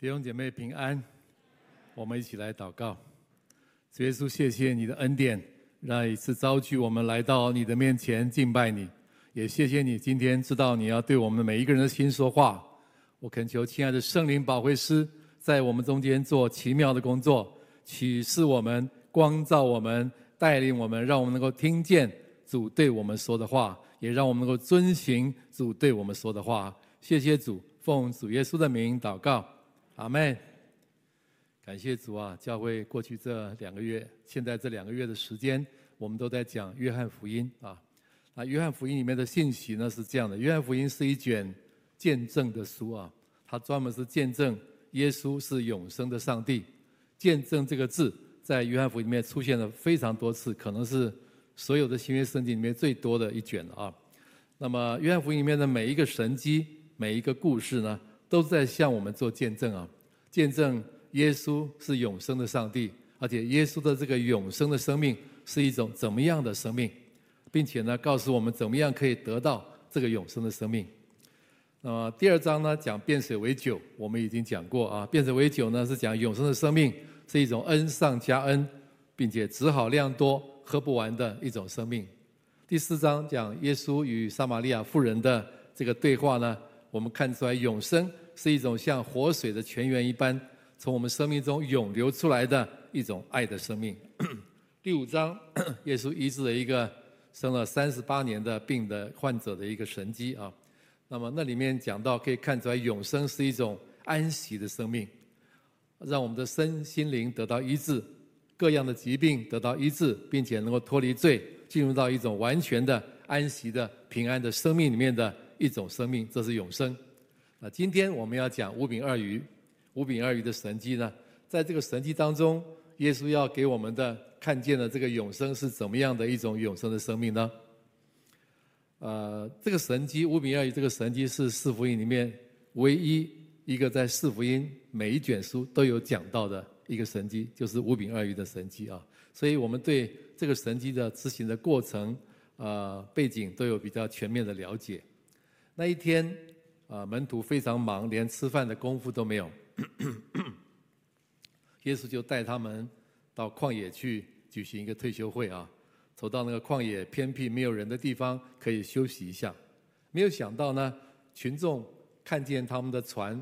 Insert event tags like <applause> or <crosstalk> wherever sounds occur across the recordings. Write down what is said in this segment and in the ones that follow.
弟兄姐妹平安，我们一起来祷告。主耶稣，谢谢你的恩典，让一次召聚我们来到你的面前敬拜你。也谢谢你今天知道你要对我们每一个人的心说话。我恳求亲爱的圣灵保惠师在我们中间做奇妙的工作，启示我们，光照我们，带领我们，让我们能够听见主对我们说的话，也让我们能够遵行主对我们说的话。谢谢主，奉主耶稣的名祷告。阿门。感谢主啊！教会过去这两个月，现在这两个月的时间，我们都在讲约翰福音啊。那约翰福音里面的信息呢是这样的：约翰福音是一卷见证的书啊，它专门是见证耶稣是永生的上帝。见证这个字在约翰福音里面出现了非常多次，可能是所有的新约圣经里面最多的一卷了啊。那么约翰福音里面的每一个神迹，每一个故事呢，都在向我们做见证啊，见证耶稣是永生的上帝，而且耶稣的这个永生的生命是一种怎么样的生命，并且呢，告诉我们怎么样可以得到这个永生的生命。那么第二章呢，讲变水为酒，我们已经讲过啊，变水为酒呢是讲永生的生命是一种恩上加恩，并且只好量多喝不完的一种生命。第四章讲耶稣与撒玛利亚妇人的这个对话呢，我们看出来永生。是一种像活水的泉源一般，从我们生命中涌流出来的一种爱的生命。<clears throat> 第五章，<clears throat> 耶稣医治了一个生了三十八年的病的患者的一个神迹啊。那么那里面讲到，可以看出来永生是一种安息的生命，让我们的身心灵得到医治，各样的疾病得到医治，并且能够脱离罪，进入到一种完全的安息的平安的生命里面的一种生命，这是永生。那今天我们要讲五饼二鱼，五饼二鱼的神迹呢，在这个神迹当中，耶稣要给我们的看见的这个永生是怎么样的一种永生的生命呢？呃，这个神迹五饼二鱼这个神迹是四福音里面唯一一个在四福音每一卷书都有讲到的一个神迹，就是五饼二鱼的神迹啊。所以我们对这个神迹的执行的过程、呃背景都有比较全面的了解。那一天。啊，门徒非常忙，连吃饭的功夫都没有。<coughs> 耶稣就带他们到旷野去举行一个退休会啊，走到那个旷野偏僻没有人的地方，可以休息一下。没有想到呢，群众看见他们的船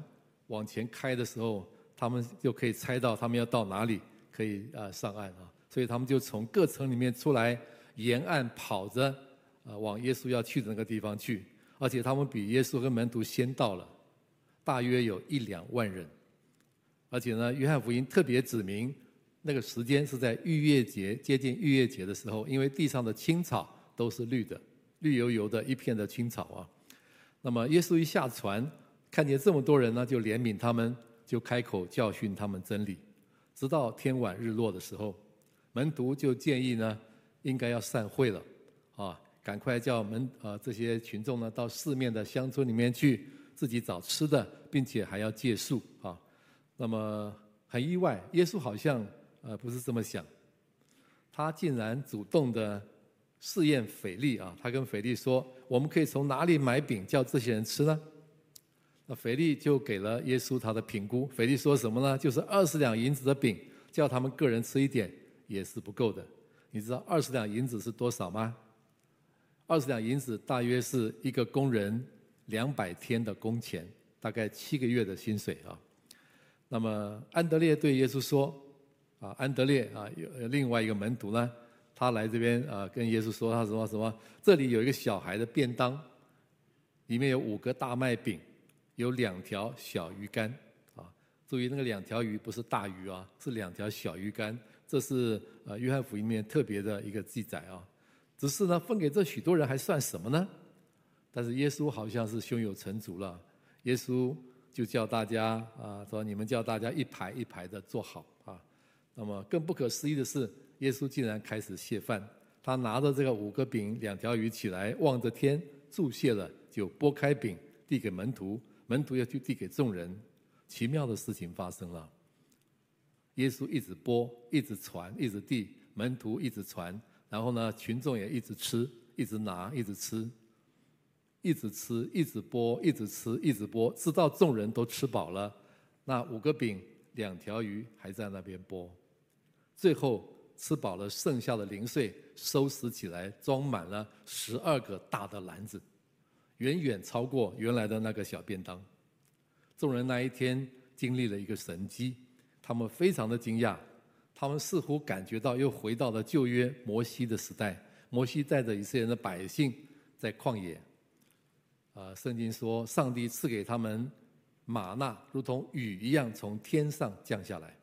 往前开的时候，他们就可以猜到他们要到哪里，可以啊上岸啊。所以他们就从各城里面出来，沿岸跑着啊，往耶稣要去的那个地方去。而且他们比耶稣跟门徒先到了，大约有一两万人。而且呢，约翰福音特别指明，那个时间是在逾越节，接近逾越节的时候，因为地上的青草都是绿的，绿油油的一片的青草啊。那么耶稣一下船，看见这么多人呢，就怜悯他们，就开口教训他们真理。直到天晚日落的时候，门徒就建议呢，应该要散会了，啊。赶快叫门呃这些群众呢到四面的乡村里面去自己找吃的，并且还要借宿啊。那么很意外，耶稣好像呃不是这么想，他竟然主动的试验腓力啊。他跟腓力说：“我们可以从哪里买饼叫这些人吃呢？”那腓力就给了耶稣他的评估。腓力说什么呢？就是二十两银子的饼，叫他们个人吃一点也是不够的。你知道二十两银子是多少吗？二十两银子大约是一个工人两百天的工钱，大概七个月的薪水啊。那么安德烈对耶稣说：“啊，安德烈啊，有另外一个门徒呢，他来这边啊，跟耶稣说他什么什么？这里有一个小孩的便当，里面有五个大麦饼，有两条小鱼干啊。注意那个两条鱼不是大鱼啊，是两条小鱼干。这是呃约翰福音里面特别的一个记载啊。”只是呢，分给这许多人还算什么呢？但是耶稣好像是胸有成竹了，耶稣就叫大家啊，说你们叫大家一排一排的坐好啊。那么更不可思议的是，耶稣竟然开始谢饭，他拿着这个五个饼两条鱼起来，望着天祝谢了，就拨开饼递给门徒，门徒又去递给众人。奇妙的事情发生了，耶稣一直拨，一直传，一直递，门徒一直传。然后呢，群众也一直吃，一直拿，一直吃，一直吃，一直剥，一直吃，一直剥，直到众人都吃饱了，那五个饼、两条鱼还在那边剥。最后吃饱了，剩下的零碎收拾起来，装满了十二个大的篮子，远远超过原来的那个小便当。众人那一天经历了一个神迹，他们非常的惊讶，他们似乎感觉到又回到了旧约摩西的时代。摩西带着以色列人的百姓在旷野，啊，圣经说上帝赐给他们吗哪，如同雨一样从天上降下来。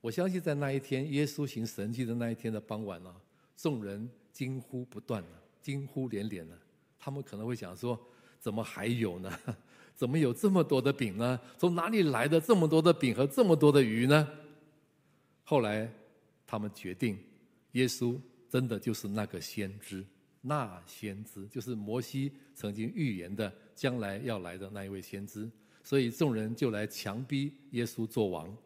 我相信在那一天，耶稣行神迹的那一天的傍晚呢，众人惊呼不断，惊呼连连呢。他们可能会想说：怎么还有呢？<laughs> 怎么有这么多的饼呢？从哪里来的这么多的饼和这么多的鱼呢？后来他们决定，耶稣真的就是那个先知，那先知就是摩西曾经预言的将来要来的那一位先知。所以众人就来强逼耶稣做王。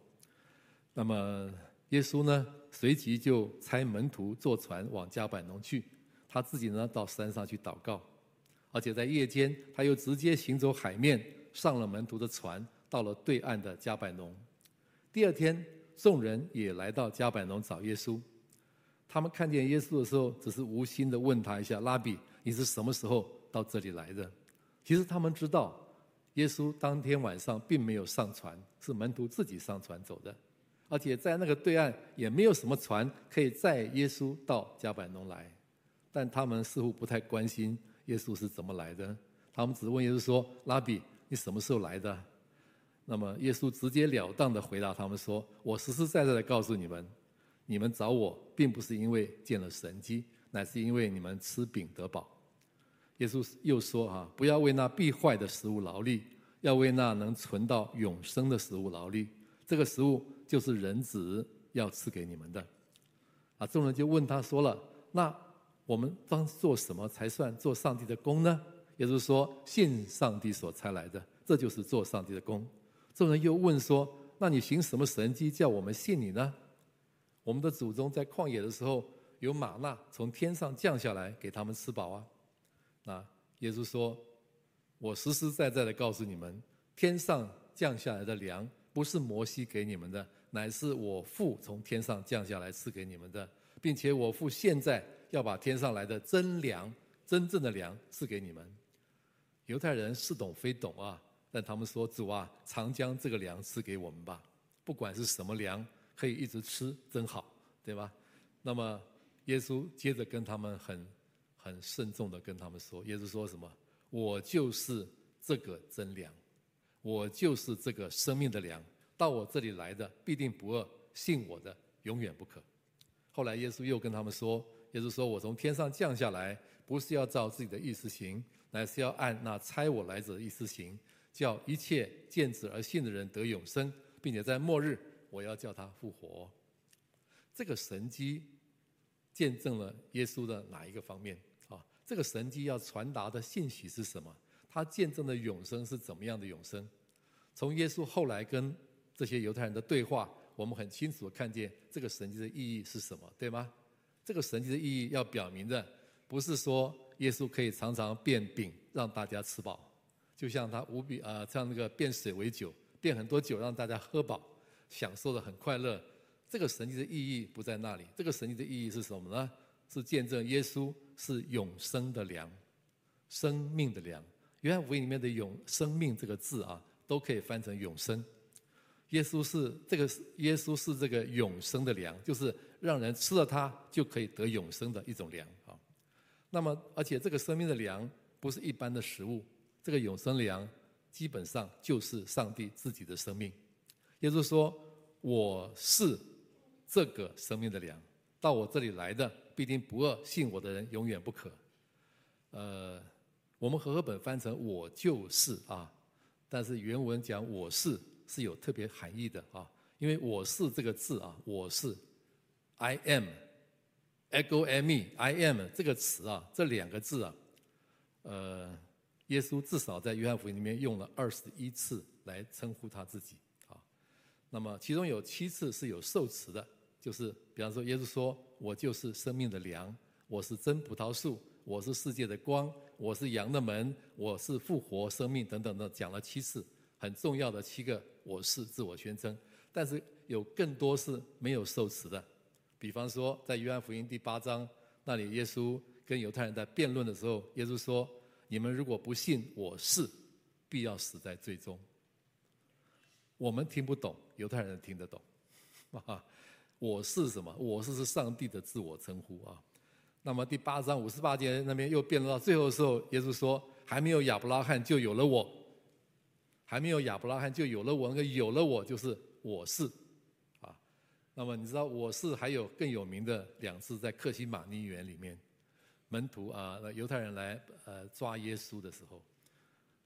那么耶稣呢，随即就差门徒坐船往加百农去，他自己呢到山上去祷告，而且在夜间他又直接行走海面，上了门徒的船，到了对岸的加百农。第二天，众人也来到加百农找耶稣，他们看见耶稣的时候，只是无心的问他一下：“拉比，你是什么时候到这里来的？”其实他们知道，耶稣当天晚上并没有上船，是门徒自己上船走的。而且在那个对岸也没有什么船可以载耶稣到加百农来，但他们似乎不太关心耶稣是怎么来的，他们只问耶稣说：“拉比，你什么时候来的？”那么耶稣直截了当的回答他们说：“我实实在在的告诉你们，你们找我并不是因为见了神迹，乃是因为你们吃饼得饱。”耶稣又说：“啊，不要为那必坏的食物劳力，要为那能存到永生的食物劳力。这个食物。”就是人子要赐给你们的，啊！众人就问他说了：“那我们当做什么才算做上帝的工呢？”也就是说，信上帝所差来的，这就是做上帝的工。众人又问说：“那你行什么神迹叫我们信你呢？”我们的祖宗在旷野的时候，有吗哪从天上降下来给他们吃饱啊。那耶稣说：“我实实在在的告诉你们，天上降下来的粮。”不是摩西给你们的，乃是我父从天上降下来赐给你们的，并且我父现在要把天上来的真粮、真正的粮赐给你们。犹太人似懂非懂啊，但他们说：“主啊，常将这个粮赐给我们吧，不管是什么粮，可以一直吃，真好，对吧？”那么耶稣接着跟他们很很慎重的跟他们说：“耶稣说什么？我就是这个真粮。”我就是这个生命的粮，到我这里来的必定不饿，信我的永远不可。后来耶稣又跟他们说：“耶稣说我从天上降下来，不是要照自己的意思行，乃是要按那差我来者的意思行，叫一切见子而信的人得永生，并且在末日我要叫他复活。”这个神迹见证了耶稣的哪一个方面啊？这个神迹要传达的信息是什么？他见证的永生是怎么样的永生？从耶稣后来跟这些犹太人的对话，我们很清楚的看见这个神迹的意义是什么，对吗？这个神迹的意义要表明的，不是说耶稣可以常常变饼让大家吃饱，就像他无比啊，像那个变水为酒，变很多酒让大家喝饱，享受的很快乐。这个神迹的意义不在那里，这个神迹的意义是什么呢？是见证耶稣是永生的粮，生命的粮。约翰福音里面的“永生命”这个字啊，都可以翻成永生。耶稣是这个，耶稣是这个永生的粮，就是让人吃了它就可以得永生的一种粮啊。那么，而且这个生命的粮不是一般的食物，这个永生粮基本上就是上帝自己的生命。耶稣说：“我是这个生命的粮，到我这里来的必定不饿，信我的人永远不渴。”呃。我们和合本翻成“我就是”啊，但是原文讲“我是”是有特别含义的啊，因为“我是”这个字啊，“我是 ”，I am，ego eimi，I am 这个词啊，这两个字啊，呃，耶稣至少在约翰福音里面用了二十一次来称呼他自己啊。那么其中有七次是有受词的，就是比方说耶稣说：“我就是生命的粮，我是真葡萄树。”我是世界的光，我是羊的门，我是复活生命等等的，讲了七次，很重要的七个我是自我宣称，但是有更多是没有受词的。比方说，在约翰福音第八章那里，耶稣跟犹太人在辩论的时候，耶稣说：“你们如果不信我是，必要死在最终。”我们听不懂，犹太人听得懂。啊，我是什么？我是是上帝的自我称呼啊。那么第八章五十八节那边又辩论到最后的时候，耶稣说：“还没有亚伯拉罕就有了我，还没有亚伯拉罕就有了我。那个有了我就是我是啊。”那么你知道我是还有更有名的两次，在克西马尼园里面，门徒啊，犹太人来呃抓耶稣的时候，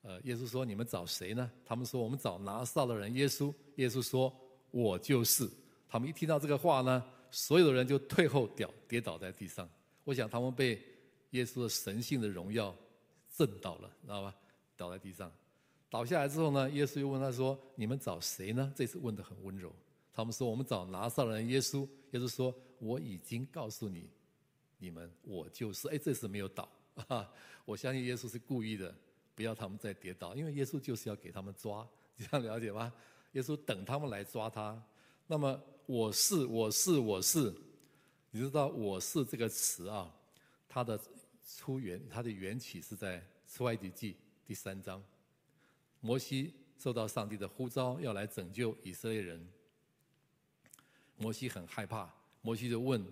呃，耶稣说：“你们找谁呢？”他们说：“我们找拿撒勒人耶稣。”耶稣说：“我就是。”他们一听到这个话呢，所有的人就退后掉，跌倒在地上。我想他们被耶稣的神性的荣耀震到了，知道吧？倒在地上，倒下来之后呢，耶稣又问他说：“你们找谁呢？”这次问的很温柔。他们说：“我们找拿撒勒人耶稣。”耶稣说：“我已经告诉你，你们我就是。”哎，这次没有倒。<laughs> 我相信耶稣是故意的，不要他们再跌倒，因为耶稣就是要给他们抓，<laughs> 这样了解吗？耶稣等他们来抓他。那么我是，我是，我是。你知道“我是”这个词啊，它的出源、它的缘起是在出埃及记第三章。摩西受到上帝的呼召，要来拯救以色列人。摩西很害怕，摩西就问，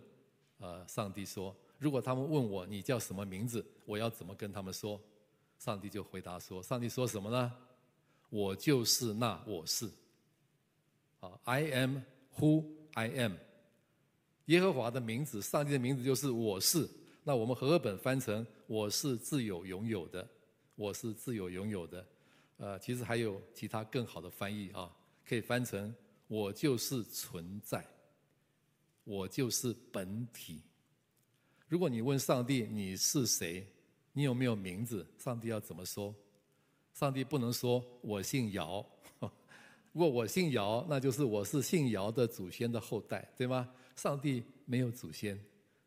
呃，上帝说：“如果他们问我你叫什么名字，我要怎么跟他们说？”上帝就回答说：“上帝说什么呢？我就是那我是。啊，I am who I am。”耶和华的名字，上帝的名字就是我是。那我们和合本翻成“我是自有永有的”，我是自有永有的。呃，其实还有其他更好的翻译啊，可以翻成“我就是存在”，我就是本体。如果你问上帝你是谁，你有没有名字？上帝要怎么说？上帝不能说我姓姚。<laughs> 如果我姓姚，那就是我是姓姚的祖先的后代，对吗？上帝没有祖先，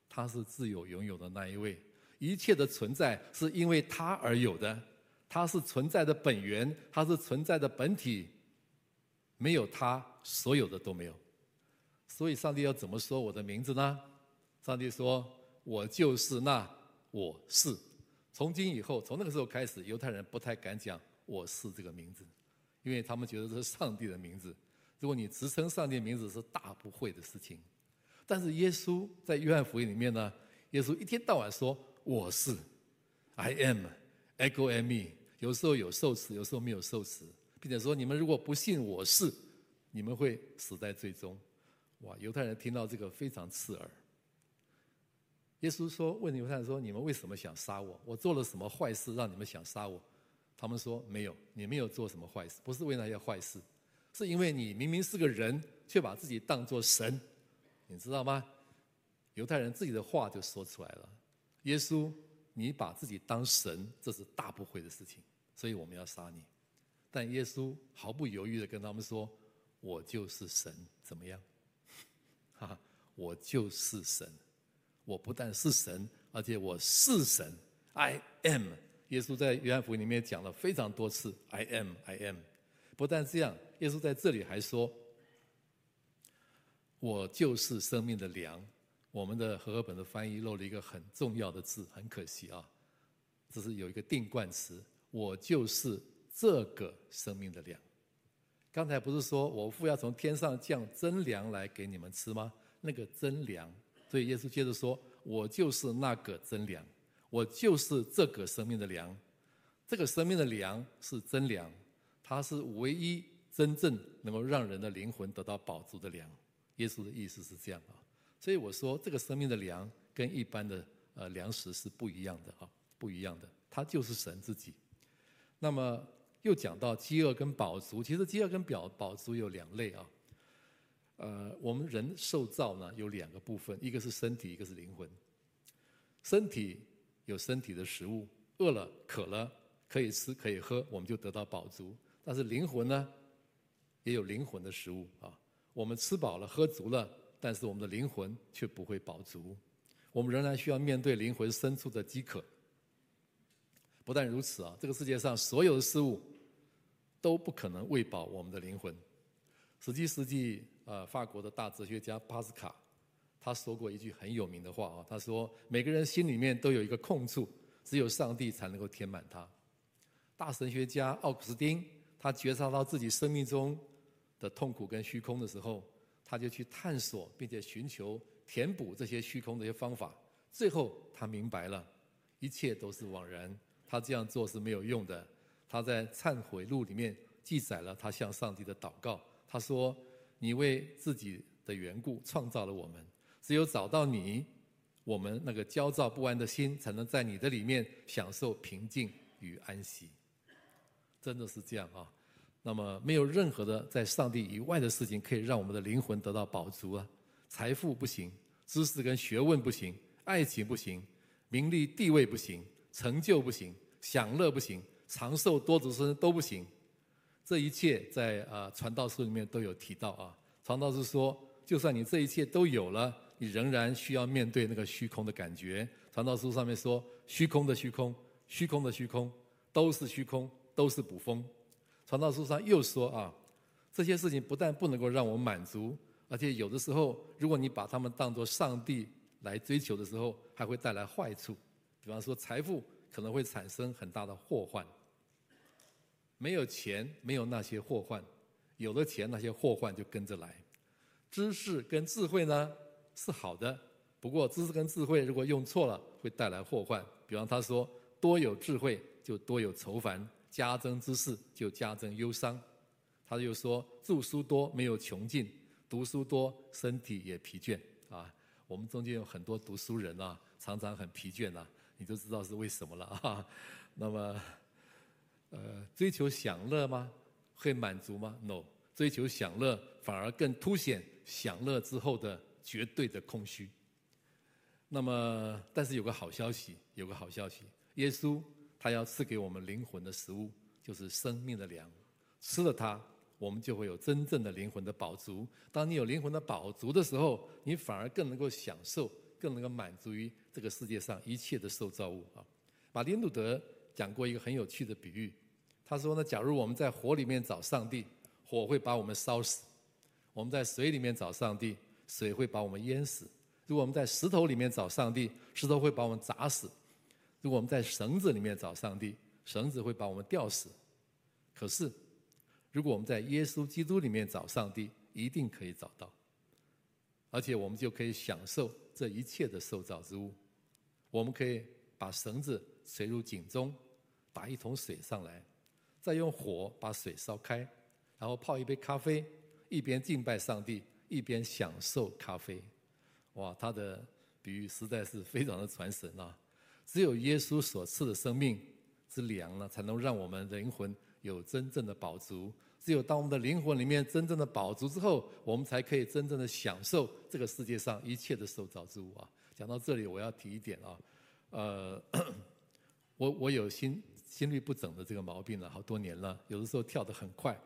他是自有拥有的那一位，一切的存在是因为他而有的，他是存在的本源，他是存在的本体，没有他，所有的都没有。所以，上帝要怎么说我的名字呢？上帝说：“我就是那我是。”从今以后，从那个时候开始，犹太人不太敢讲“我是”这个名字，因为他们觉得这是上帝的名字。如果你直称上帝名字，是大不会的事情。但是耶稣在约翰福音里面呢，耶稣一天到晚说我是，I am，ego eimi，有时候有受词，有时候没有受词，并且说你们如果不信我是，你们会死在最终。哇，犹太人听到这个非常刺耳。耶稣说，问犹太人说，你们为什么想杀我？我做了什么坏事让你们想杀我？他们说没有，你没有做什么坏事，不是为那些坏事，是因为你明明是个人，却把自己当作神。你知道吗？犹太人自己的话就说出来了。耶稣，你把自己当神，这是大不讳的事情，所以我们要杀你。但耶稣毫不犹豫地跟他们说：“我就是神，怎么样？哈哈，我就是神。我不但是神，而且我是神。I am。耶稣在约翰福音里面讲了非常多次：I am，I am。不但这样，耶稣在这里还说。我就是生命的粮。我们的和合本的翻译漏了一个很重要的字，很可惜啊。这是有一个定冠词，我就是这个生命的粮。刚才不是说我父要从天上降真粮来给你们吃吗？那个真粮，所以耶稣接着说，我就是那个真粮，我就是这个生命的粮。这个生命的粮是真粮，它是唯一真正能够让人的灵魂得到饱足的粮。耶稣的意思是这样啊，所以我说这个生命的粮跟一般的呃粮食是不一样的啊，不一样的，它就是神自己。那么又讲到饥饿跟饱足，其实饥饿跟饱饱足有两类啊。呃，我们人受造呢有两个部分，一个是身体，一个是灵魂。身体有身体的食物，饿了渴了可以吃可以喝，我们就得到饱足。但是灵魂呢，也有灵魂的食物啊。我们吃饱了喝足了，但是我们的灵魂却不会饱足，我们仍然需要面对灵魂深处的饥渴。不但如此啊，这个世界上所有的事物都不可能喂饱我们的灵魂。十七世纪，呃，法国的大哲学家巴斯卡，他说过一句很有名的话啊，他说：“每个人心里面都有一个空处，只有上帝才能够填满它。”大神学家奥古斯丁，他觉察到自己生命中的痛苦跟虚空的时候，他就去探索并且寻求填补这些虚空的一些方法。最后，他明白了，一切都是枉然，他这样做是没有用的。他在忏悔录里面记载了他向上帝的祷告。他说：“你为自己的缘故创造了我们，只有找到你，我们那个焦躁不安的心才能在你的里面享受平静与安息。”真的是这样啊！那么没有任何的在上帝以外的事情可以让我们的灵魂得到饱足啊！财富不行，知识跟学问不行，爱情不行，名利地位不行，成就不行，享乐不行，长寿多子孙都不行。这一切在啊传道书里面都有提到啊。传道书说，就算你这一切都有了，你仍然需要面对那个虚空的感觉。传道书上面说，虚空的虚空，虚空的虚空，都是虚空，都是捕风。传道书上又说啊，这些事情不但不能够让我满足，而且有的时候，如果你把他们当作上帝来追求的时候，还会带来坏处。比方说，财富可能会产生很大的祸患。没有钱，没有那些祸患；有了钱，那些祸患就跟着来。知识跟智慧呢是好的，不过知识跟智慧如果用错了，会带来祸患。比方他说，多有智慧就多有愁烦，加增知识就加增忧伤。他又说，著书多没有穷尽，读书多身体也疲倦啊。我们中间有很多读书人啊，常常很疲倦啊，你就知道是为什么了啊。<laughs> 那么。呃，追求享乐吗？会满足吗？No，追求享乐反而更凸显享乐之后的绝对的空虚。那么，但是有个好消息，有个好消息，耶稣他要赐给我们灵魂的食物，就是生命的粮。吃了它，我们就会有真正的灵魂的饱足。当你有灵魂的饱足的时候，你反而更能够享受，更能够满足于这个世界上一切的受造物啊。马丁路德。讲过一个很有趣的比喻，他说呢，假如我们在火里面找上帝，火会把我们烧死；我们在水里面找上帝，水会把我们淹死；如果我们在石头里面找上帝，石头会把我们砸死；如果我们在绳子里面找上帝，绳子会把我们吊死。可是，如果我们在耶稣基督里面找上帝，一定可以找到，而且我们就可以享受这一切的受造之物。我们可以把绳子垂入井中。打一桶水上来，再用火把水烧开，然后泡一杯咖啡，一边敬拜上帝，一边享受咖啡。哇，他的比喻实在是非常的传神啊！只有耶稣所赐的生命之粮呢，才能让我们灵魂有真正的饱足。只有当我们的灵魂里面真正的饱足之后，我们才可以真正的享受这个世界上一切的受造之物啊！讲到这里，我要提一点啊，呃，我我有心。心律不整的这个毛病了好多年了，有的时候跳得很快，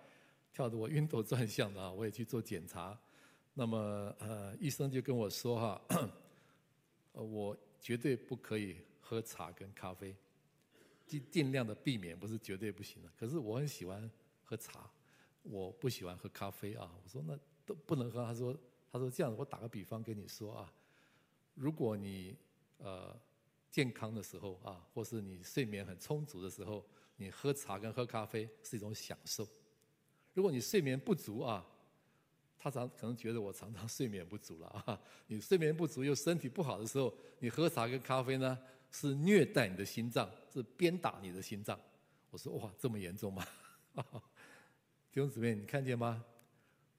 跳得我晕头转向的啊，我也去做检查，那么呃医生就跟我说哈，<coughs> 呃我绝对不可以喝茶跟咖啡，尽尽量的避免，不是绝对不行的。可是我很喜欢喝茶，我不喜欢喝咖啡啊。我说那都不能喝，他说他说这样，我打个比方跟你说啊，如果你呃。健康的时候啊，或是你睡眠很充足的时候，你喝茶跟喝咖啡是一种享受。如果你睡眠不足啊，他常可能觉得我常常睡眠不足了啊。你睡眠不足又身体不好的时候，你喝茶跟咖啡呢，是虐待你的心脏，是鞭打你的心脏。我说哇，这么严重吗？<laughs> 弟兄姊妹，你看见吗？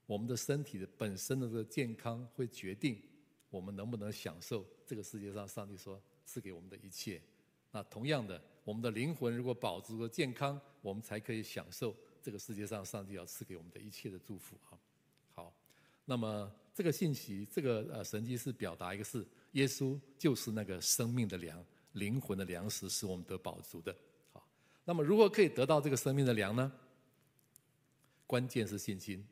我们的身体的本身的这个健康会决定我们能不能享受这个世界上上帝说。赐给我们的一切，那同样的，我们的灵魂如果保足和健康，我们才可以享受这个世界上上帝要赐给我们的一切的祝福啊。好，那么这个信息，这个呃神迹是表达一个是耶稣就是那个生命的粮，灵魂的粮食，使我们得饱足的。好，那么如何可以得到这个生命的粮呢？关键是信心，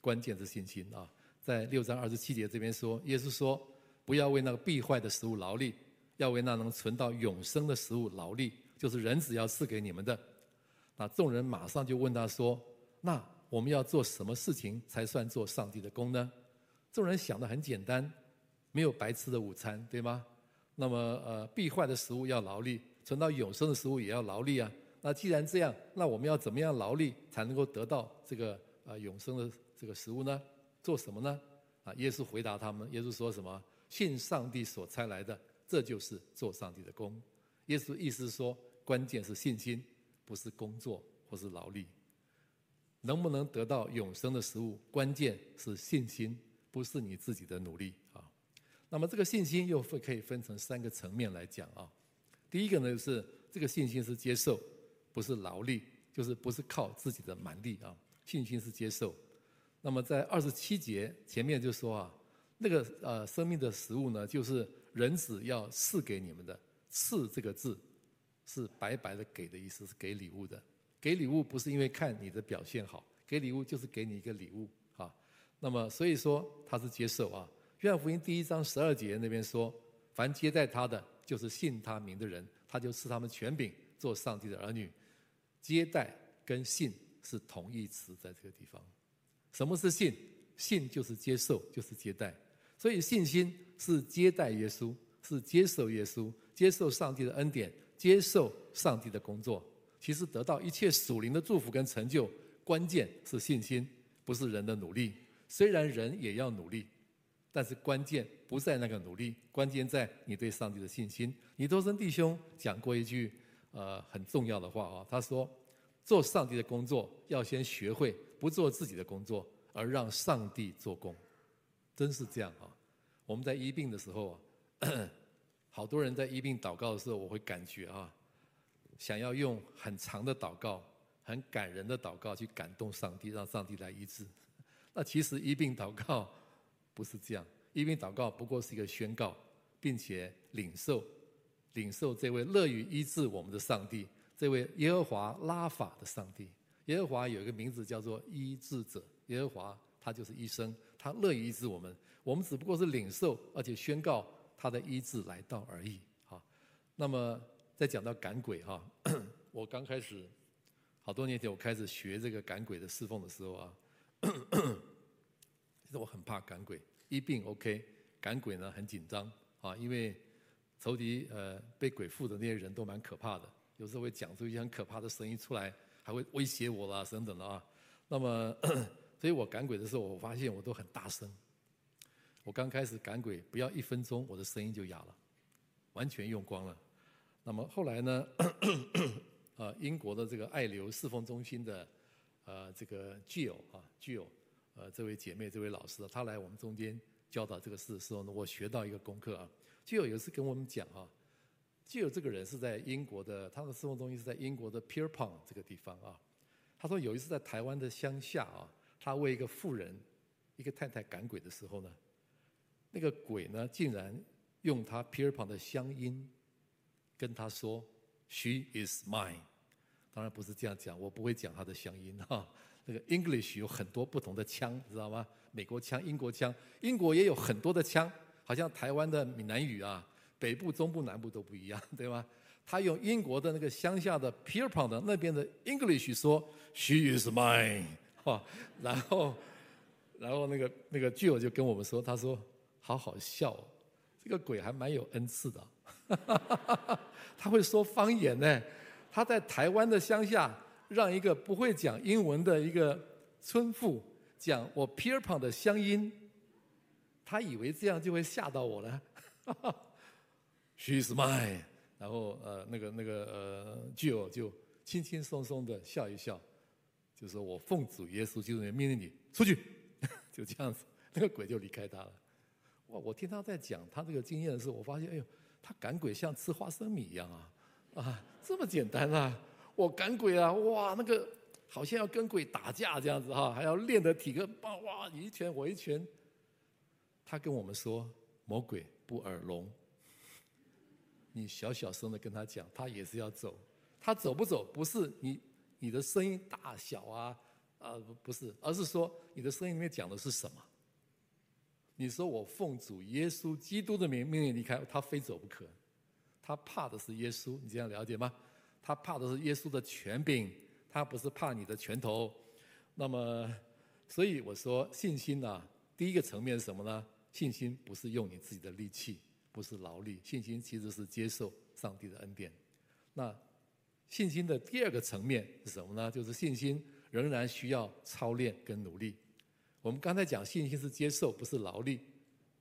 关键是信心啊。在六章二十七节这边说，耶稣说：“不要为那个必坏的食物劳力。”要为那能存到永生的食物劳力，就是人子要赐给你们的。那众人马上就问他说：“那我们要做什么事情才算做上帝的工呢？”众人想的很简单，没有白吃的午餐，对吗？那么呃，必坏的食物要劳力，存到永生的食物也要劳力啊。那既然这样，那我们要怎么样劳力才能够得到这个呃永生的这个食物呢？做什么呢？啊，耶稣回答他们，耶稣说什么？信上帝所差来的，这就是做上帝的工。耶稣意思是说，关键是信心。不是工作或是劳力，能不能得到永生的食物，关键是信心，不是你自己的努力啊。那么这个信心又会可以分成三个层面来讲啊。第一个呢，就是这个信心是接受，不是劳力，就是不是靠自己的蛮力啊。信心是接受。那么在二十七节前面就说啊，那个呃生命的食物呢，就是人子要赐给你们的，赐这个字。是白白的给的意思，是给礼物的。给礼物不是因为看你的表现好，给礼物就是给你一个礼物啊。那么所以说他是接受啊。约翰福音第一章十二节那边说，凡接待他的，就是信他名的人，他就赐他们权柄做上帝的儿女。接待跟信是同义词，在这个地方。什么是信？信就是接受，就是接待。所以信心是接待耶稣，是接受耶稣，接受上帝的恩典。接受上帝的工作，其实得到一切属灵的祝福跟成就，关键是信心，不是人的努力。虽然人也要努力，但是关键不在那个努力，关键在你对上帝的信心。尼多生弟兄讲过一句呃很重要的话啊，他说：做上帝的工作要先学会不做自己的工作，而让上帝做工。真是这样啊！我们在医病的时候啊。<clears throat> 好多人在医病祷告的时候，我会感觉啊，想要用很长的祷告、很感人的祷告去感动上帝，让上帝来医治。那其实医病祷告不是这样，医病祷告不过是一个宣告，并且领受、领受这位乐于医治我们的上帝，这位耶和华拉法的上帝。耶和华有一个名字叫做医治者，耶和华他就是医生，他乐于医治我们。我们只不过是领受，而且宣告。他的医治来到而已，哈。那么再讲到赶鬼哈，<coughs> 我刚开始好多年前我开始学这个赶鬼的侍奉的时候啊，<coughs> 其实我很怕赶鬼，一病 OK，赶鬼呢很紧张啊，因为仇敌呃被鬼附的那些人都蛮可怕的，有时候会讲出一些很可怕的声音出来，还会威胁我啦等等的啊。那么所以我赶鬼的时候，我发现我都很大声。我刚开始赶鬼，不要一分钟，我的声音就哑了，完全用光了。那么后来呢？<coughs> 呃，英国的这个爱流侍奉中心的呃这个 Jill 啊 Jill 呃这位姐妹这位老师，她来我们中间教导这个事的时候呢，我学到一个功课啊。Jill 有一次跟我们讲啊，Jill 这个人是在英国的，他的侍奉中心是在英国的 Pierpont 这个地方啊。他说有一次在台湾的乡下啊，他为一个妇人一个太太赶鬼的时候呢。那个鬼呢，竟然用他 Pierpont 的乡音跟他说：“She is mine。”当然不是这样讲，我不会讲他的乡音哈。那个 English 有很多不同的腔，知道吗？美国腔、英国腔，英国也有很多的腔，好像台湾的闽南语啊，北部、中部、南部都不一样，对吗？他用英国的那个乡下的 Pierpont 的那边的 English 说：“She is mine。” <laughs> 哦，然后，然后那个那个 Jill 就跟我们说，他说。好好笑哦，这个鬼还蛮有恩赐的，<laughs> 他会说方言呢。他在台湾的乡下，让一个不会讲英文的一个村妇讲我 Pierpont 的乡音，他以为这样就会吓到我了。<laughs> She's mine，然后呃那个那个呃 Jill 就轻轻松松的笑一笑，就是我奉主耶稣基督命令你出去，<laughs> 就这样子，<laughs> 那个鬼就离开他了。哇！我听他在讲他这个经验的时候，我发现，哎呦，他赶鬼像吃花生米一样啊！啊，这么简单啊！我赶鬼啊！哇，那个好像要跟鬼打架这样子哈，还要练得体格棒哇！你一拳我一拳。他跟我们说，魔鬼不耳聋，你小小声的跟他讲，他也是要走。他走不走，不是你你的声音大小啊啊，不不是，而是说你的声音里面讲的是什么。你说我奉主耶稣基督的名命令离开，他非走不可。他怕的是耶稣，你这样了解吗？他怕的是耶稣的权柄，他不是怕你的拳头。那么，所以我说信心呢、第一个层面是什么呢？信心不是用你自己的力气，不是劳力，信心其实是接受上帝的恩典。那信心的第二个层面是什么呢？就是信心仍然需要操练跟努力。我们刚才讲信心是接受，不是劳力，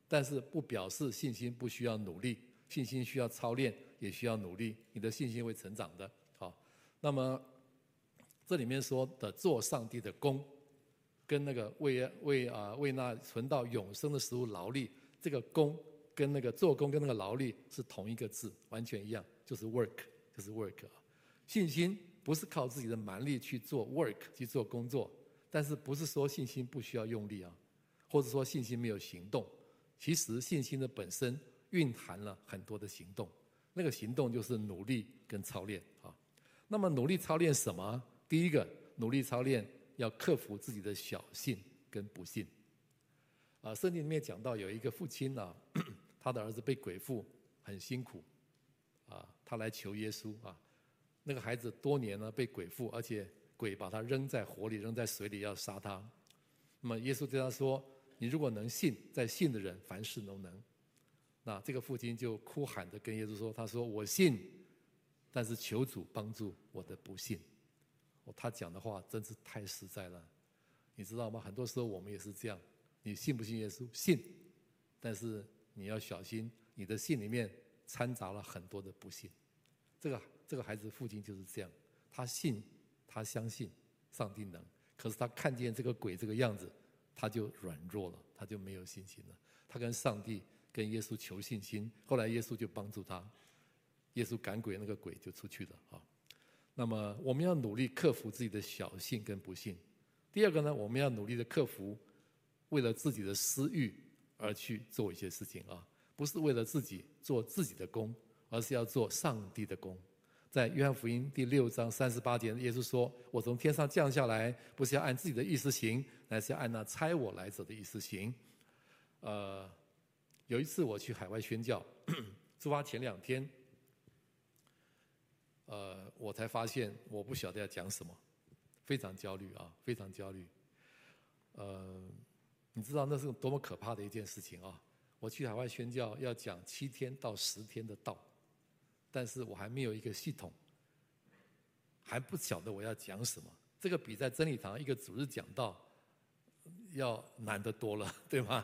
但是不表示信心不需要努力。信心需要操练，也需要努力，你的信心会成长的。好，那么。这里面说的做上帝的工，跟那个为为啊为那存到永生的食物劳力，这个工跟那个做工跟那个劳力是同一个字，完全一样，就是 work，就是 work。信心不是靠自己的蛮力去做 work 去做工作，但是不是说信心不需要用力啊，或者说信心没有行动，其实信心的本身蕴含了很多的行动，那个行动就是努力跟操练啊。那么努力操练什么？第一个，努力操练，要克服自己的小信跟不信。啊，圣经里面讲到有一个父亲啊，<clears throat> 他的儿子被鬼附，很辛苦，啊，他来求耶稣啊。那个孩子多年呢被鬼附，而且鬼把他扔在火里，扔在水里要杀他。那么耶稣对他说：“你如果能信，在信的人凡事都能。”那这个父亲就哭喊着跟耶稣说：“他说我信，但是求主帮助我的不信。”他讲的话真是太实在了，你知道吗？很多时候我们也是这样，你信不信耶稣？信，但是你要小心，你的信里面掺杂了很多的不信。这个这个孩子父亲就是这样，他信，他相信上帝能，可是他看见这个鬼这个样子，他就软弱了，他就没有信心了。他跟上帝、跟耶稣求信心，后来耶稣就帮助他，耶稣赶鬼，那个鬼就出去了啊。那么我们要努力克服自己的小信跟不信。第二个呢，我们要努力的克服为了自己的私欲而去做一些事情啊，不是为了自己做自己的工，而是要做上帝的工。在约翰福音第六章三十八节，耶稣说：“我从天上降下来，不是要按自己的意思行，乃是要按那差我来者的意思行。”呃，有一次我去海外宣教，<clears throat> 出发前两天。呃，我才发现我不晓得要讲什么，非常焦虑啊，非常焦虑。呃，你知道那是多么可怕的一件事情啊！我去海外宣教要讲七天到十天的道，但是我还没有一个系统，还不晓得我要讲什么。这个比在真理堂一个主日讲道要难得多了，<laughs> 对吗？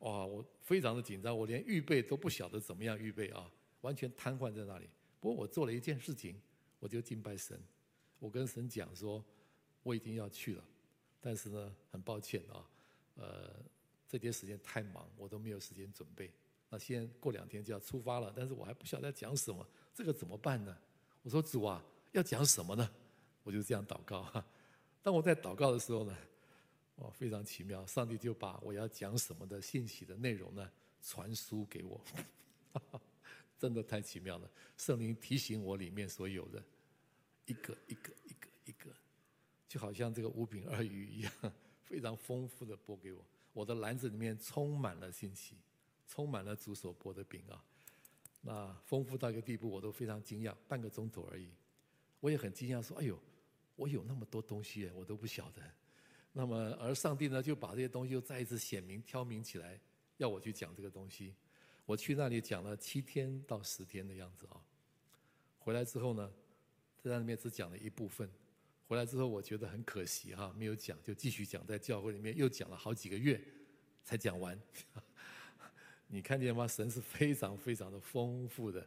哇，我非常的紧张，我连预备都不晓得怎么样预备啊，完全瘫痪在那里。不过我做了一件事情，我就敬拜神。我跟神讲说，我已经要去了，但是呢，很抱歉啊，呃，这点时间太忙，我都没有时间准备。那现在过两天就要出发了，但是我还不晓得讲什么，这个怎么办呢？我说主啊，要讲什么呢？我就这样祷告哈。当我在祷告的时候呢，哇，非常奇妙，上帝就把我要讲什么的信息的内容呢传输给我。<laughs> 真的太奇妙了！圣灵提醒我里面所有的，一个一个一个一个，就好像这个五饼二鱼一样，非常丰富的拨给我。我的篮子里面充满了信息，充满了主所拨的饼啊！那丰富到一个地步，我都非常惊讶。半个钟头而已，我也很惊讶，说：“哎呦，我有那么多东西，我都不晓得。”那么，而上帝呢，就把这些东西又再一次显明、挑明起来，要我去讲这个东西。我去那里讲了七天到十天的样子啊，回来之后呢，在那里面只讲了一部分。回来之后我觉得很可惜哈，没有讲，就继续讲，在教会里面又讲了好几个月才讲完。你看见吗？神是非常非常的丰富的，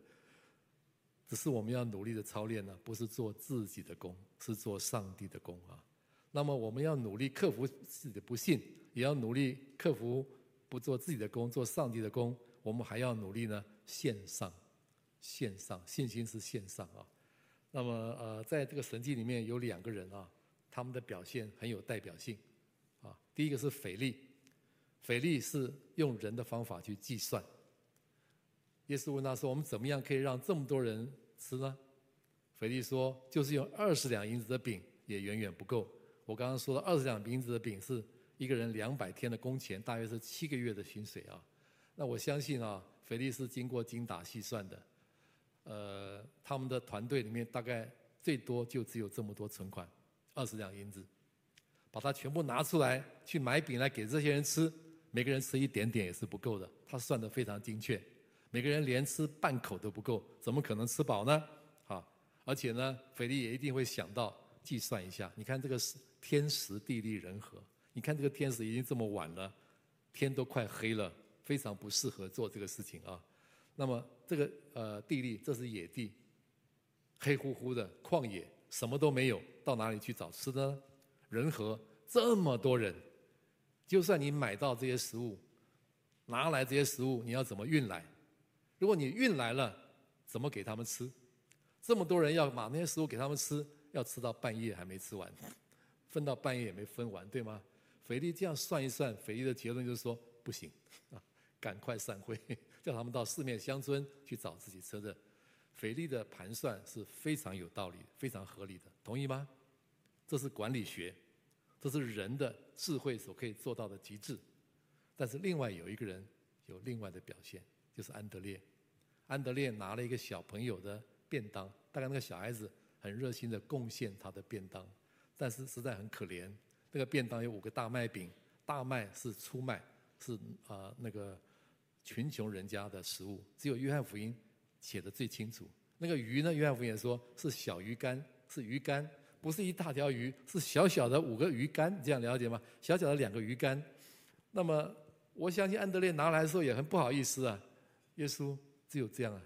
只是我们要努力的操练呢，不是做自己的工，是做上帝的工啊。那么我们要努力克服自己的不信，也要努力克服不做自己的工，做上帝的工。我们还要努力呢，线上，线上信心是线上啊。那么呃，在这个神迹里面有两个人啊，他们的表现很有代表性啊。第一个是腓力，腓力是用人的方法去计算。耶稣问他说：“我们怎么样可以让这么多人吃呢？”腓力说：“就是用二十两银子的饼也远远不够。我刚刚说的二十两银子的饼是一个人两百天的工钱，大约是七个月的薪水啊。”那我相信啊，腓力是经过精打细算的，呃，他们的团队里面大概最多就只有这么多存款，二十两银子，把它全部拿出来去买饼来给这些人吃，每个人吃一点点也是不够的。他算得非常精确，每个人连吃半口都不够，怎么可能吃饱呢？好，而且呢，腓力也一定会想到计算一下。你看这个是天时地利人和，你看这个天时已经这么晚了，天都快黑了，非常不适合做这个事情啊。那么这个呃地利，这是野地，黑乎乎的旷野。什么都没有，到哪里去找吃的呢？人和这么多人，就算你买到这些食物，拿来这些食物，你要怎么运来？如果你运来了，怎么给他们吃？这么多人要把那些食物给他们吃，要吃到半夜还没吃完，分到半夜也没分完，对吗？腓力这样算一算，腓力的结论就是说不行啊，<laughs> 赶快散会，<laughs> 叫他们到四面乡村去找自己吃的。腓力的盘算是非常有道理、非常合理的，同意吗？这是管理学，这是人的智慧所可以做到的极致。但是另外有一个人有另外的表现，就是安德烈。安德烈拿了一个小朋友的便当，大概那个小孩子很热心的贡献他的便当，但是实在很可怜。那个便当有五个大麦饼，大麦是粗麦，是啊、呃、那个贫穷人家的食物，只有约翰福音。写的最清楚，那个鱼呢？约翰福音说是小鱼干，是鱼干，不是一大条鱼，是小小的五个鱼干，这样了解吗？小小的两个鱼干。那么我相信安德烈拿来的时候也很不好意思啊。耶稣只有这样啊，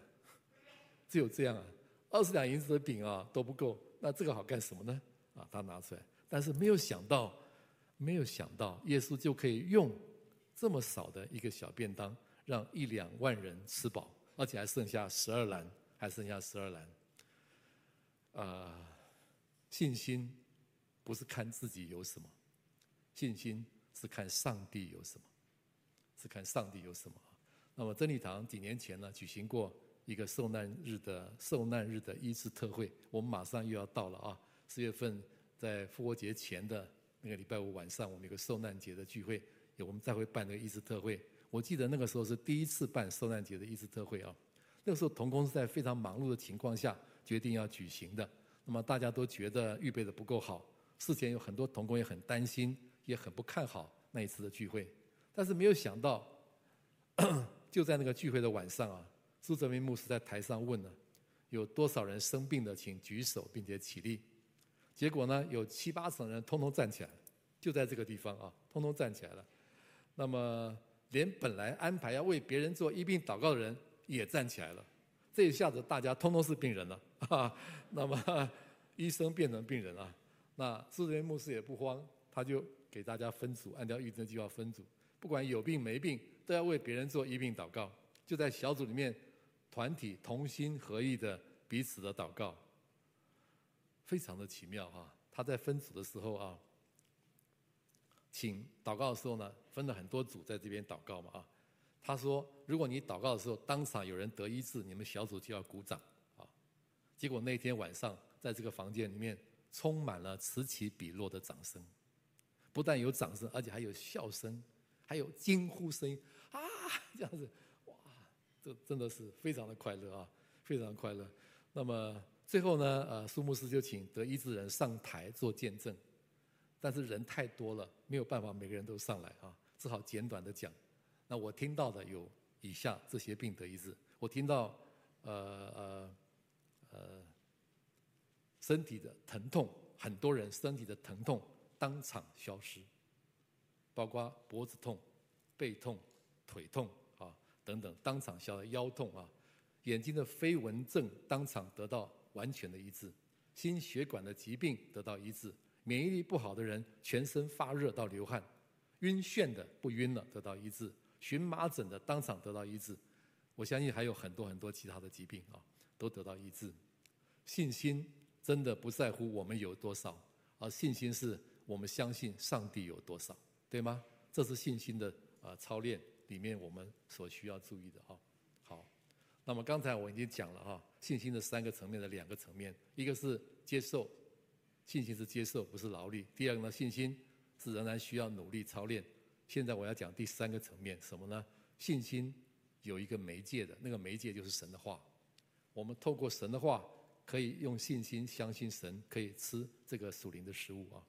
只有这样啊，二十两银子的饼啊都不够，那这个好干什么呢？啊，他拿出来，但是没有想到，没有想到耶稣就可以用这么少的一个小便当，让一两万人吃饱。而且还剩下十二篮，还剩下十二篮。啊、信心不是看自己有什么，信心是看上帝有什么，是看上帝有什么。那么真理堂几年前呢，举行过一个受难日的受难日的医治特会，我们马上又要到了啊！四月份在复活节前的那个礼拜五晚上，我们有个受难节的聚会，我们再会办那个医治特会。我记得那个时候是第一次办受难节的医治特会啊，那个时候同工是在非常忙碌的情况下决定要举行的。那么大家都觉得预备的不够好，事前有很多同工也很担心，也很不看好那一次的聚会。但是没有想到，<coughs> 就在那个聚会的晚上啊，苏泽明牧师在台上问了：有多少人生病的，请举手并且起立。结果呢，有七八成人通通站起来，就在这个地方啊，通通站起来了。那么。连本来安排要为别人做一病祷告的人也站起来了，这一下子大家通通是病人了啊！那么医生变成病人了，那苏泽民牧师也不慌，他就给大家分组，按照预诊计划分组，不管有病没病，都要为别人做医病祷告，就在小组里面团体同心合意的彼此的祷告，非常的奇妙哈！他在分组的时候啊。请祷告的时候呢，分了很多组在这边祷告嘛啊。他说，如果你祷告的时候当场有人得医治，你们小组就要鼓掌。结果那天晚上，在这个房间里面充满了此起彼落的掌声，不但有掌声，而且还有笑声，还有惊呼声啊，<laughs> 这样子哇，这真的是非常的快乐啊，非常的快乐。那么最后呢，呃，苏牧师就请得医治人上台做见证。但是人太多了，没有办法每个人都上来啊，只好简短的讲。那我听到的有以下这些病得医治。我听到，呃呃呃，身体的疼痛，很多人身体的疼痛当场消失，包括脖子痛、背痛、腿痛啊等等，当场消失。腰痛啊，眼睛的飞蚊症当场得到完全的医治，心血管的疾病得到医治。免疫力不好的人，全身发热到流汗，晕眩的不晕了，得到医治；荨麻疹的当场得到医治。我相信还有很多很多其他的疾病啊，都得到医治。信心真的不在乎我们有多少，而信心是我们相信上帝有多少，对吗？这是信心的啊操练里面我们所需要注意的哈。好，那么刚才我已经讲了哈，信心的三个层面的两个层面，一个是接受。信心是接受，不是劳力。第二个呢，信心是仍然需要努力操练。现在我要讲第三个层面，什么呢？信心有一个媒介的，那个媒介就是神的话。我们透过神的话，可以用信心相信神，可以吃这个属灵的食物啊。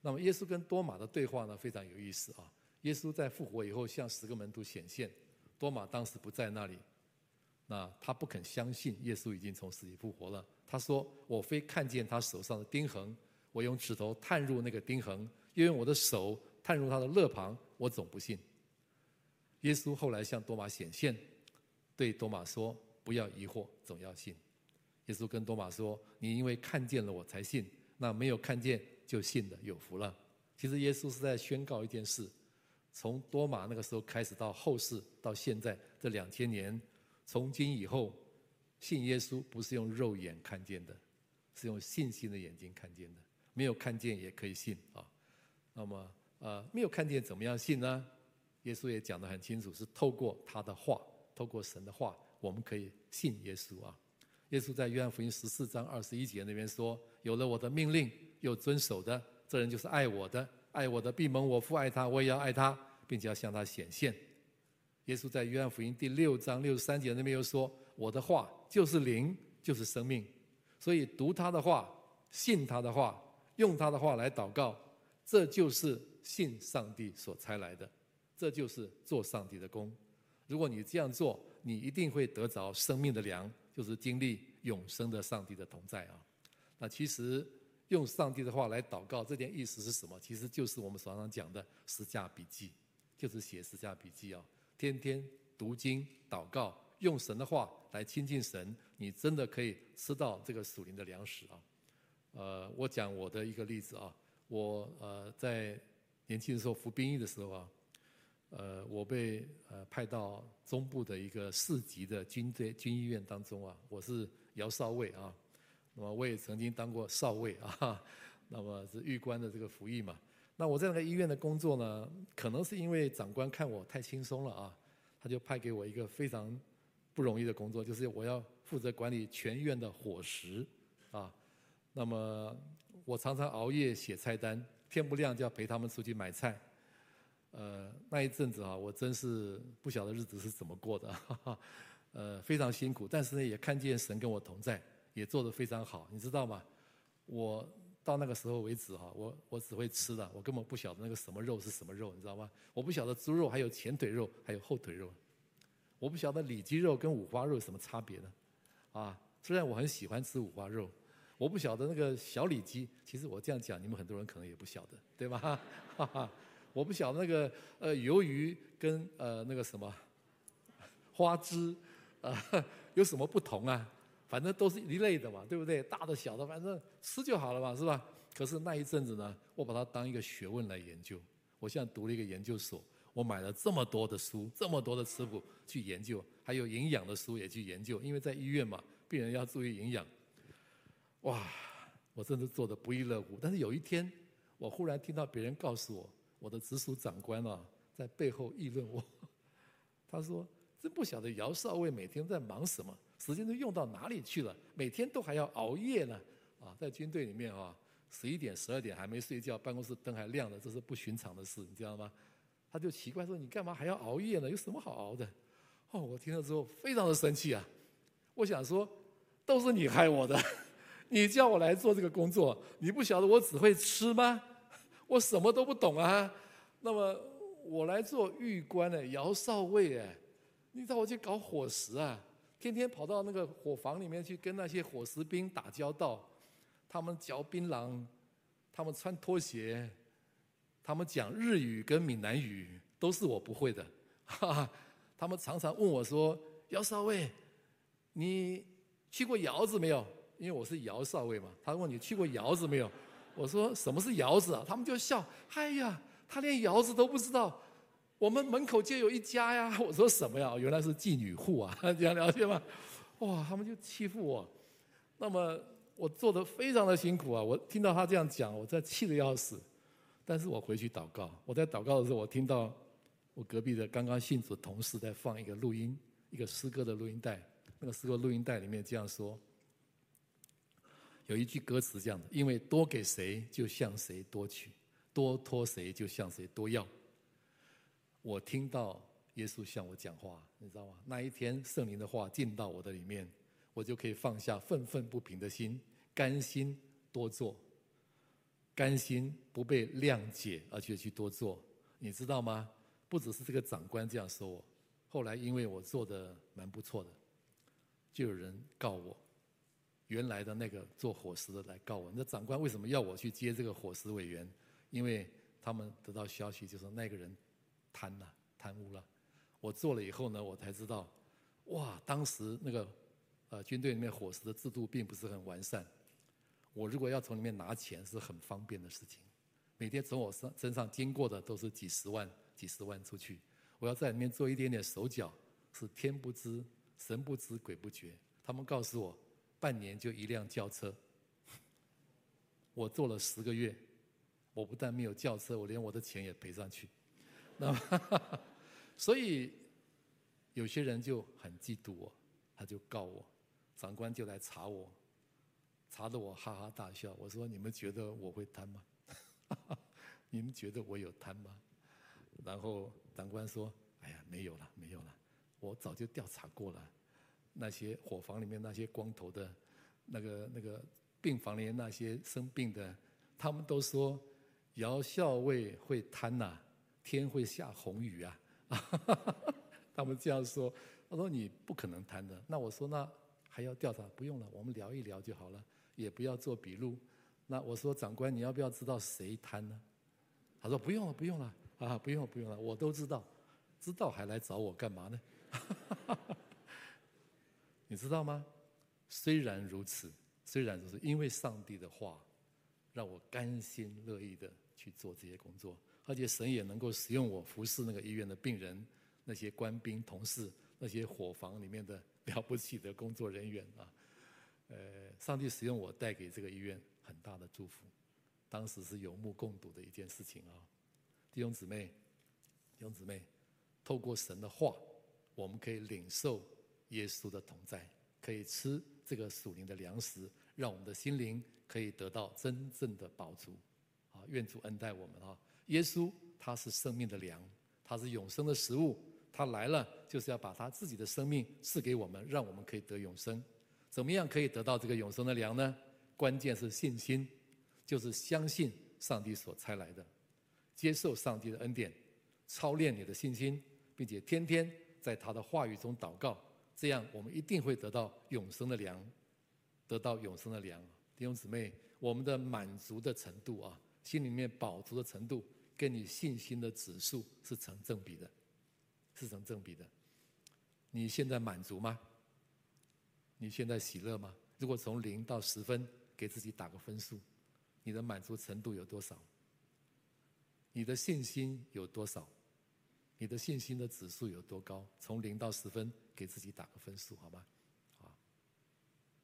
那么耶稣跟多马的对话呢，非常有意思啊。耶稣在复活以后向十个门徒显现，多马当时不在那里，那他不肯相信耶稣已经从死里复活了。他说：“我非看见他手上的钉痕，我用指头探入那个钉痕，又用我的手探入他的肋旁，我总不信。”耶稣后来向多马显现，对多马说：“不要疑惑，总要信。”耶稣跟多马说：“你因为看见了我才信，那没有看见就信的有福了。”其实耶稣是在宣告一件事：从多马那个时候开始到后世到现在这两千年，从今以后，信耶稣不是用肉眼看见的，是用信心的眼睛看见的。没有看见也可以信啊。那么呃，没有看见怎么样信呢？耶稣也讲得很清楚，是透过他的话，透过神的话，我们可以信耶稣啊。耶稣在约翰福音十四章二十一节那边说：“有了我的命令又遵守的，这人就是爱我的。爱我的必蒙我父爱他，我也要爱他，并且要向他显现。”耶稣在约翰福音第六章六十三节那边又说：“我的话就是灵，就是生命。所以读他的话，信他的话，用他的话来祷告，这就是信上帝所差来的。”这就是做上帝的工。如果你这样做，你一定会得着生命的粮，就是经历永生的上帝的同在啊。那其实用上帝的话来祷告，这点意思是什么？其实就是我们常常讲的十架笔记，就是写十架笔记啊。天天读经祷告，用神的话来亲近神，你真的可以吃到这个属灵的粮食啊。呃，我讲我的一个例子啊，我呃在年轻的时候服兵役的时候啊。呃，我被呃派到中部的一个四级的军队军医院当中啊，我是姚少尉啊。那么我也曾经当过少尉啊，那么是尉官的这个服役嘛。那我在那个医院的工作呢，可能是因为长官看我太轻松了啊，他就派给我一个非常不容易的工作，就是我要负责管理全院的伙食啊。那么我常常熬夜写菜单，天不亮就要陪他们出去买菜。呃，那一阵子啊，我真是不晓得日子是怎么过的，<laughs> 哈哈，呃，非常辛苦。但是呢，也看见神跟我同在，也做得非常好，你知道吗？我到那个时候为止哈，我我只会吃的，我根本不晓得那个什么肉是什么肉，你知道吗？我不晓得猪肉还有前腿肉，还有后腿肉，我不晓得里脊肉跟五花肉有什么差别呢？啊，虽然我很喜欢吃五花肉，我不晓得那个小里脊，其实我这样讲，你们很多人可能也不晓得，对吧？哈哈。我不晓得那个呃鱿鱼跟呃那个什么 <laughs> 花枝啊、呃、<laughs> 有什么不同啊？反正都是一类的嘛，对不对？大的小的，反正吃就好了嘛，是吧？可是那一阵子呢，我把它当一个学问来研究。我现在读了一个研究所，我买了这么多的书，这么多的食谱去研究，还有营养的书也去研究，因为在医院嘛，病人要注意营养。哇，我真的做的不亦乐乎。但是有一天，我忽然听到别人告诉我。我的直属长官啊，在背后议论我。<laughs> 他说：“真不晓得姚少尉每天在忙什么，时间都用到哪里去了？每天都还要熬夜呢。啊，在军队里面啊，十一点、十二点还没睡觉，办公室灯还亮着，这是不寻常的事，你知道吗？”他就奇怪说：“你干嘛还要熬夜呢？有什么好熬的？”哦，我听了之后非常的生气啊！我想说，都是你害我的，<laughs> 你叫我来做这个工作，你不晓得我只会吃吗？我什么都不懂啊，那么我来做尉官呢，姚少尉哎，你找我去搞伙食啊，天天跑到那个伙房里面去跟那些伙食兵打交道，他们嚼槟榔，他们穿拖鞋，他们讲日语跟闽南语都是我不会的，哈哈，他们常常问我说：“姚少尉，你去过窑子没有？”因为我是姚少尉嘛，他问你去过窑子没有？我说什么是窑子啊？他们就笑。哎呀，他连窑子都不知道。我们门口就有一家呀。<laughs> 我说什么呀？原来是妓女户啊，<laughs> 这样了解吗？哇，他们就欺负我。那么我做的非常的辛苦啊。我听到他这样讲，我在气得要死。但是我回去祷告。我在祷告的时候，我听到我隔壁的刚刚信主同事在放一个录音，一个诗歌的录音带。那个诗歌录音带里面这样说。有一句歌词这样的：因为多给谁，就向谁多取；多托谁，就向谁多要。我听到耶稣向我讲话，你知道吗？那一天圣灵的话进到我的里面，我就可以放下愤愤不平的心，甘心多做，甘心不被谅解而且去多做。你知道吗？不只是这个长官这样说我，后来因为我做的蛮不错的，就有人告我。原来的那个做伙食的来告我，那长官为什么要我去接这个伙食委员？因为他们得到消息，就说那个人贪了、贪污了。我做了以后呢，我才知道，哇，当时那个呃军队里面伙食的制度并不是很完善。我如果要从里面拿钱是很方便的事情，每天从我身身上经过的都是几十万、几十万出去。我要在里面做一点点手脚，是天不知、神不知、鬼不觉。他们告诉我。半年就一辆轿车，我做了十个月，我不但没有轿车，我连我的钱也赔上去。那么，<laughs> 所以有些人就很嫉妒我，他就告我，长官就来查我，查得我哈哈大笑。我说：“你们觉得我会贪吗？<laughs> 你们觉得我有贪吗？”然后长官说：“哎呀，没有了，没有了，我早就调查过了。”那些伙房里面那些光头的，那个那个病房里面那些生病的，他们都说姚校尉会贪呐，天会下红雨啊！<laughs> 他们这样说，他说你不可能贪的。那我说那还要调查？不用了，我们聊一聊就好了，也不要做笔录。那我说长官，你要不要知道谁贪呢？他说不用了，不用了啊，不用了，不用了，我都知道，知道还来找我干嘛呢？你知道吗？虽然如此，虽然如此，因为上帝的话，让我甘心乐意的去做这些工作，而且神也能够使用我服侍那个医院的病人，那些官兵同事，那些伙房里面的 <laughs> 了不起的工作人员啊，呃，上帝使用我带给这个医院很大的祝福，当时是有目共睹的一件事情啊，弟兄姊妹，弟兄姊妹，透过神的话，我们可以领受。耶稣的同在，可以吃这个属灵的粮食，让我们的心灵可以得到真正的饱足。啊，愿主恩待我们啊！耶稣他是生命的粮，他是永生的食物，他来了就是要把他自己的生命赐给我们，让我们可以得永生。怎么样可以得到这个永生的粮呢？关键是信心，就是相信上帝所差来的，接受上帝的恩典，操练你的信心，并且天天在他的话语中祷告。这样，我们一定会得到永生的粮，得到永生的粮。弟兄姊妹，我们的满足的程度啊，心里面饱足的程度，跟你信心的指数是成正比的，是成正比的。你现在满足吗？你现在喜乐吗？如果从零到十分，给自己打个分数，你的满足程度有多少？你的信心有多少？你的信心的指数有多高？从零到十分，给自己打个分数，好吗？啊，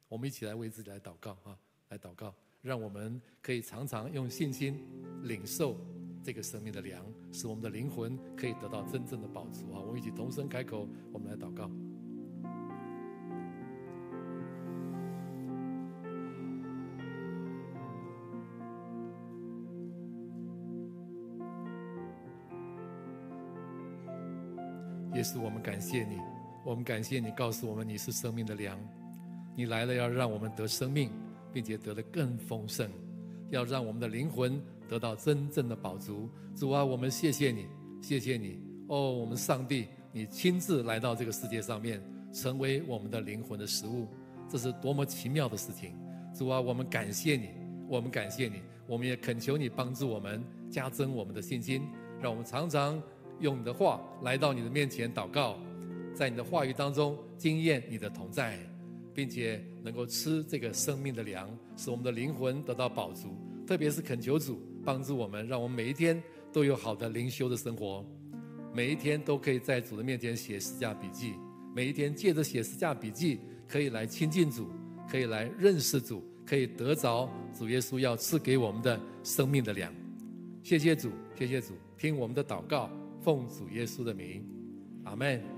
我们一起来为自己来祷告啊！来祷告，让我们可以常常用信心领受这个生命的粮，使我们的灵魂可以得到真正的饱足啊！我们一起同声开口，我们来祷告。耶稣，我们感谢你，我们感谢你告诉我们你是生命的粮，你来了要让我们得生命，并且得的更丰盛，要让我们的灵魂得到真正的饱足。主啊，我们谢谢你，谢谢你哦，我们上帝，你亲自来到这个世界上面，成为我们的灵魂的食物，这是多么奇妙的事情。主啊，我们感谢你，我们感谢你，我们也恳求你帮助我们，加增我们的信心，让我们常常。用你的话来到你的面前祷告，在你的话语当中经验你的同在，并且能够吃这个生命的粮，使我们的灵魂得到饱足。特别是恳求主帮助我们，让我们每一天都有好的灵修的生活，每一天都可以在主的面前写十架笔记，每一天借着写十架笔记可以来亲近主，可以来认识主，可以得着主耶稣要赐给我们的生命的粮。谢谢主，谢谢主，听我们的祷告。奉主耶稣的名，阿门。